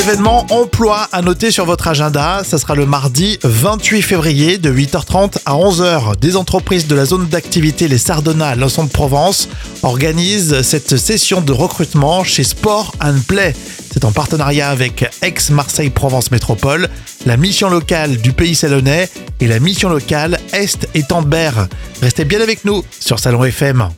Événement emploi à noter sur votre agenda. Ça sera le mardi 28 février de 8h30 à 11h. Des entreprises de la zone d'activité Les Sardonnats, l'ensemble Provence, organisent cette session de recrutement chez Sport and Play. C'est en partenariat avec Aix-Marseille-Provence Métropole, la mission locale du pays salonnais et la mission locale Est et Tandbert. Restez bien avec nous sur Salon FM.